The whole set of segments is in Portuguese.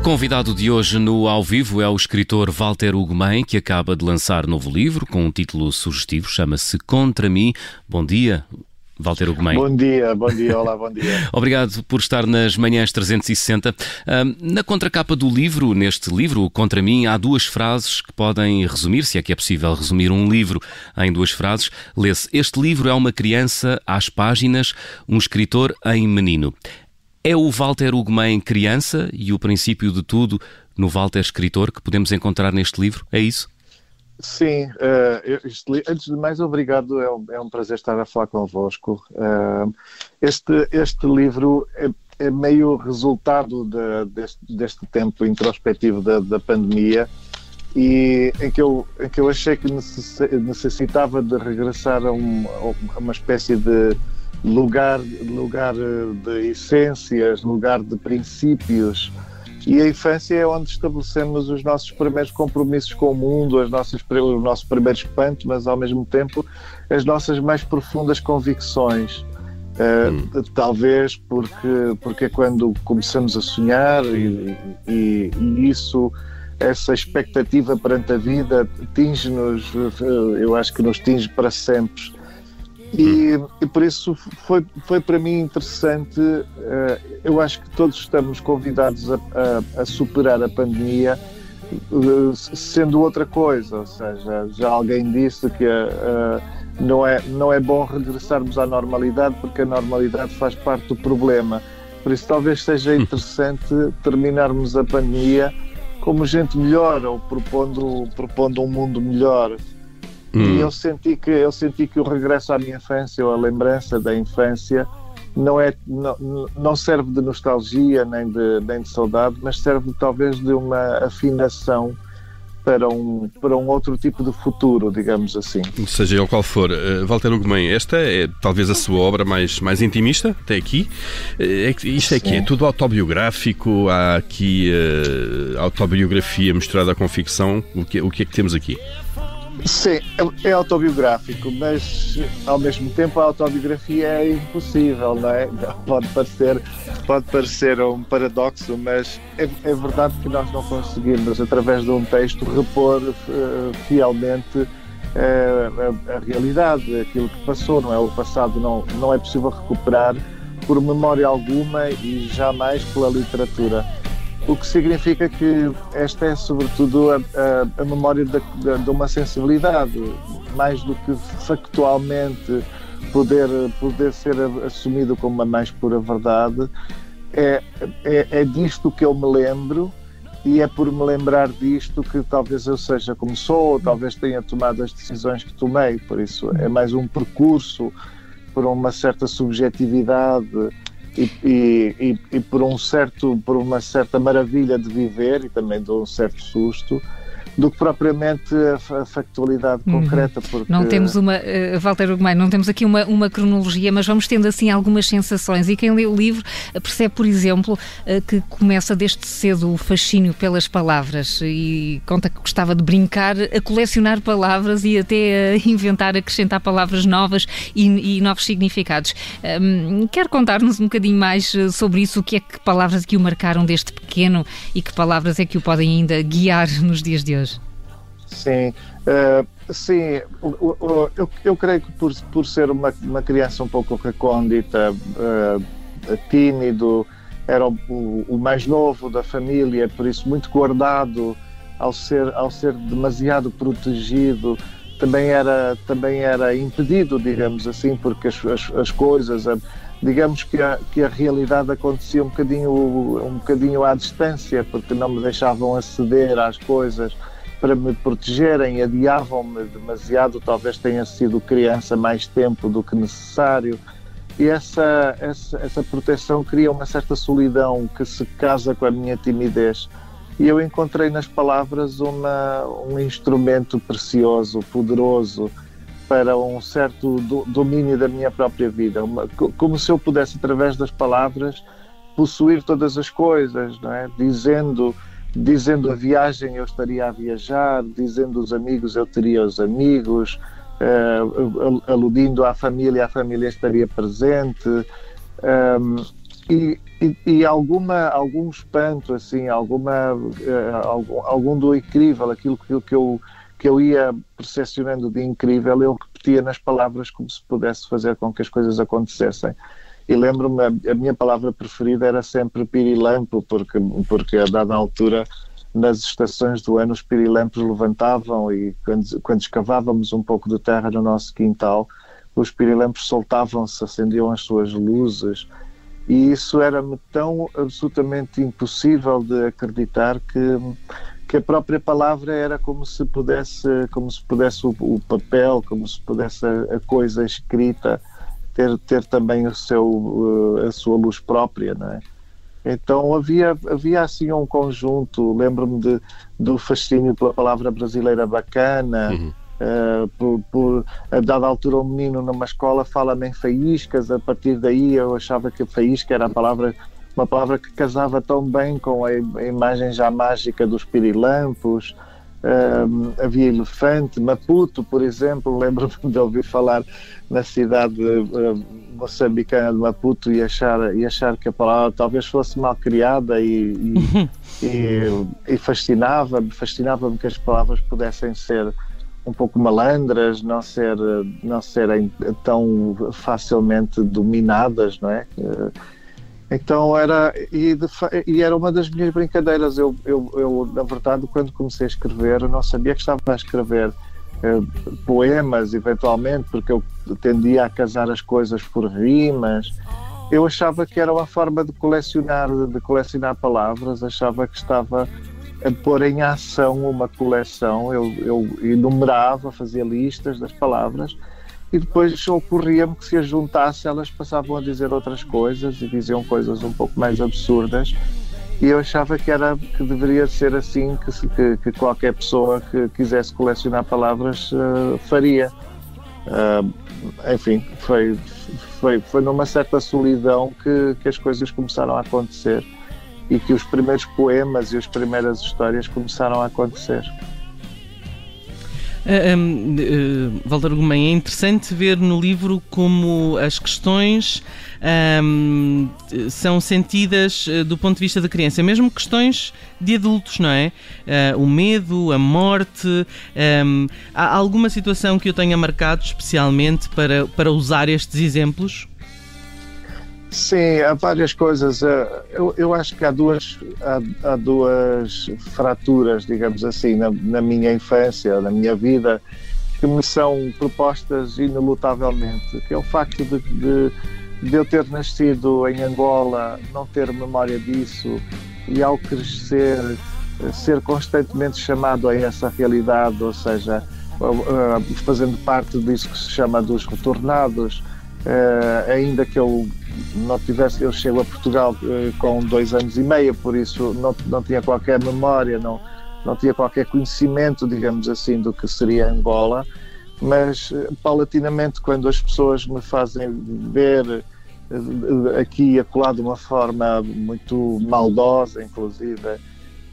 O convidado de hoje no Ao Vivo é o escritor Walter Ugumem, que acaba de lançar novo livro com um título sugestivo, chama-se Contra Mim. Bom dia, Walter Ugumem. Bom dia, bom dia, olá, bom dia. Obrigado por estar nas manhãs 360. Na contracapa do livro, neste livro, Contra Mim, há duas frases que podem resumir, se é que é possível resumir um livro em duas frases. Lê-se: Este livro é uma criança às páginas, um escritor em menino. É o Walter Ugumem criança e o princípio de tudo no Walter escritor que podemos encontrar neste livro? É isso? Sim, uh, este, antes de mais, obrigado, é um, é um, prazer estar a falar convosco. Uh, este, este livro é, é meio resultado de, deste, deste, tempo introspectivo da, da, pandemia e em que, eu, em que eu achei que necessitava de regressar a, um, a uma espécie de lugar, lugar eh, de essências, lugar de princípios. E a infância é onde estabelecemos os nossos primeiros compromissos com o mundo, as nossas, o nosso primeiro espanto, mas ao mesmo tempo as nossas mais profundas convicções. Uh, Talvez porque, porque é quando começamos a sonhar e, e, e isso essa expectativa perante a vida tinge-nos, eh, eu acho que nos tinge para sempre. E, e, por isso foi, foi para mim interessante. Uh, eu acho que todos estamos convidados a, a, a superar a pandemia uh, sendo outra coisa. Ou seja, já alguém disse que uh, não, é, não é bom regressarmos à normalidade porque a normalidade faz parte do problema. Por isso, talvez seja interessante terminarmos a pandemia como gente melhor ou propondo, propondo um mundo melhor. Hum. E eu senti que eu senti que o regresso à minha infância ou a lembrança da infância não é não, não serve de nostalgia nem de nem de saudade, mas serve talvez de uma afinação para um, para um outro tipo de futuro, digamos assim. Seja ele qual for. Uh, Walter Ugumem, esta é talvez a sua obra mais, mais intimista, até aqui. Uh, é, isto é aqui, é tudo autobiográfico, há aqui uh, autobiografia misturada com ficção. O que, o que é que temos aqui? Sim, é, é autobiográfico, mas ao mesmo tempo a autobiografia é impossível, não é? Pode parecer, pode parecer um paradoxo, mas é, é verdade que nós não conseguimos, através de um texto, repor uh, fielmente uh, a, a, realidade, aquilo que passou, não é? O passado não, não é possível recuperar por memória alguma e jamais pela literatura o que significa que esta é, sobretudo, a, a, a memória de, de, de, uma sensibilidade, mais do que factualmente poder, poder ser assumido como a mais pura verdade. É, é, é disto que eu me lembro e é por me lembrar disto que talvez eu seja como sou, ou talvez tenha tomado as decisões que tomei. Por isso, é mais um percurso por uma certa subjetividade e, e, e, por um certo por uma certa maravilha de viver e também de um certo susto do que propriamente a, factualidade uhum. concreta. Porque... Não temos uma, uh, Walter Ugumem, não temos aqui uma, uma cronologia, mas vamos tendo assim algumas sensações. E quem lê o livro percebe, por exemplo, uh, que começa desde cedo o fascínio pelas palavras e conta que gostava de brincar, a colecionar palavras e até a inventar, acrescentar palavras novas e, e novos significados. Um, quer contar-nos um bocadinho mais eh, sobre isso? O que é que palavras que o marcaram desde pequeno e que palavras é que o podem ainda guiar nos dias de hoje? Sim, uh, sim, eu, eu creio que por, por ser uma, uma criança um pouco recôndita, uh, tímido, era o, o, mais novo da família, por isso muito guardado, ao ser, ao ser demasiado protegido, também era, também era impedido, digamos assim, porque as, as, as coisas, digamos que a, que a realidade acontecia um bocadinho, um bocadinho à distância, porque não me deixavam aceder às coisas para me protegerem, adiavam-me demasiado, talvez tenha sido criança mais tempo do que necessário. E essa, essa, essa proteção cria uma certa solidão que se casa com a minha timidez. E eu encontrei nas palavras uma, um instrumento precioso, poderoso, para um certo do, domínio da minha própria vida. Uma, como se eu pudesse, através das palavras, possuir todas as coisas, não é? dizendo dizendo a viagem eu estaria a viajar, dizendo os amigos eu teria os amigos, uh, aludindo à família, a família estaria presente. Um, e, e, e, alguma, algum espanto, assim, alguma, uh, algum, algum do incrível, aquilo que, que, eu, que eu ia percepcionando de incrível, eu repetia nas palavras como se pudesse fazer com que as coisas acontecessem. E lembro-me, a, minha palavra preferida era sempre pirilampo, porque, porque a dada altura, nas estações do ano, os pirilampos levantavam e quando, quando escavávamos um pouco de terra no nosso quintal, os pirilampos soltavam-se, acendiam as suas luzes. E isso era-me tão absolutamente impossível de acreditar que que a própria palavra era como se pudesse como se pudesse o, o papel como se pudesse a, a, coisa escrita ter ter também o seu a sua luz própria não é então havia havia assim um conjunto lembro-me de, do fascínio pela palavra brasileira bacana uhum. Uh, por, por, a dada altura um menino numa escola fala-me em faíscas, a partir daí eu achava que faísca era a palavra uma palavra que casava tão bem com a, imagem já mágica dos pirilampos. Um, havia elefante, Maputo, por exemplo, lembro-me de ouvir falar na cidade uh, moçambicana de Maputo e achar, e achar que a palavra talvez fosse mal criada e, e, e, e fascinava-me fascinava que as palavras pudessem ser um pouco malandras, não, ser, não serem tão facilmente dominadas, não é? Uh, então era e, de, e, era uma das minhas brincadeiras. Eu, eu, eu, na verdade, quando comecei a escrever, eu não sabia que estava a escrever eh, poemas, eventualmente, porque eu tendia a casar as coisas por rimas. Eu achava que era uma forma de colecionar, de colecionar palavras. Achava que estava a pôr em ação uma coleção. Eu, eu enumerava, fazia listas das palavras e depois ocorria-me que se as juntasse elas passavam a dizer outras coisas e diziam coisas um pouco mais absurdas. E eu achava que era que deveria ser assim que, que, que qualquer pessoa que quisesse colecionar palavras uh, faria. Uh, enfim foi, foi foi numa certa solidão que, que as coisas começaram a acontecer e que os primeiros poemas e as primeiras histórias começaram a acontecer Uh, um, Gomes, é interessante ver no livro como as questões um, são sentidas uh, do ponto de vista da criança, mesmo questões de adultos, não é? Uh, o medo, a morte. Um, há alguma situação que eu tenha marcado especialmente para, para usar estes exemplos? Sim, há várias coisas. Eh, eu, eu acho que há duas, há, há duas fraturas, digamos assim, na, na, minha infância, na minha vida, que me são propostas inelutavelmente, que é o facto de, de, de eu ter nascido em Angola, não ter memória disso e ao crescer ser constantemente chamado a essa realidade, ou seja, fazendo parte disso que se chama dos retornados, Uh, ainda que eu não tivesse, eu chego a Portugal uh, com dois anos e meio, por isso não, não tinha qualquer memória, não, não tinha qualquer conhecimento, digamos assim, do que seria Angola, mas uh, paulatinamente, quando as pessoas me fazem ver aqui e acolá de uma forma muito maldosa, inclusive,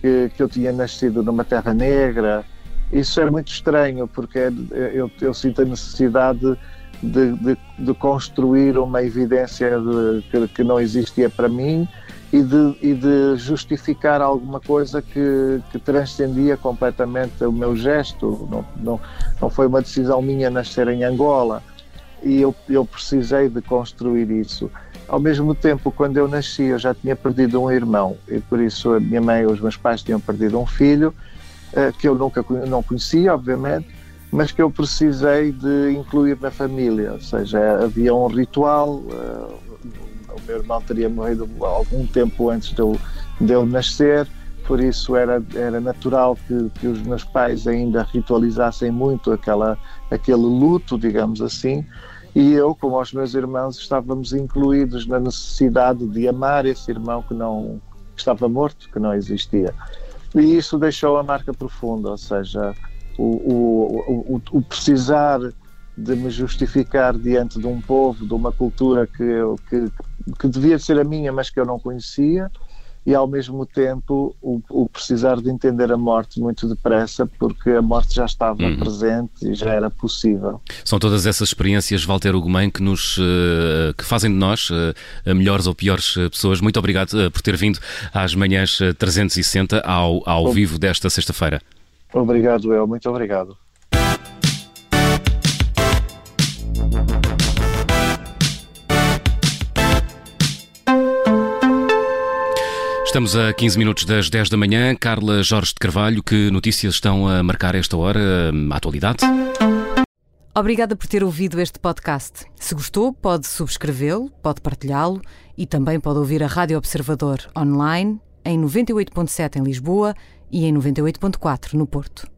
que, que eu tinha nascido numa terra negra, isso é muito estranho, porque é, eu, eu sinto a necessidade de, de, de construir uma evidência de, que, que, não existia para mim e de, e de justificar alguma coisa que, que, transcendia completamente o meu gesto. Não, não, não foi uma decisão minha nascer em Angola e eu, eu precisei de construir isso. Ao mesmo tempo, quando eu nasci, eu já tinha perdido um irmão e por isso a minha mãe e os meus pais tinham perdido um filho que eu nunca não conhecia, obviamente mas que eu precisei de incluir na família, ou seja, havia um ritual. Uh, o meu irmão teria morrido algum tempo antes de eu, de eu nascer, por isso era, era natural que, que os meus pais ainda ritualizassem muito aquela, aquele luto, digamos assim, e eu, como os meus irmãos, estávamos incluídos na necessidade de amar esse irmão que não que estava morto, que não existia. E isso deixou a marca profunda, ou seja, o, o, o, o precisar de me justificar diante de um povo, de uma cultura que, que, que devia ser a minha, mas que eu não conhecia, e ao mesmo tempo o, o, precisar de entender a morte muito depressa porque a morte já estava uhum. presente e já era possível. São todas essas experiências, Walter Ugumem, que nos uh, que fazem de nós uh, melhores ou piores pessoas. Muito obrigado por ter vindo às manhãs 360 ao, ao vivo desta sexta-feira. Obrigado, El. Muito obrigado. Estamos a 15 minutos das 10 da manhã. Carla Jorge de Carvalho, que notícias estão a marcar esta hora, a atualidade? Obrigada por ter ouvido este podcast. Se gostou, pode subscrevê-lo, pode partilhá-lo e também pode ouvir a Rádio Observador online em 98.7 em Lisboa e em 98.4 no Porto.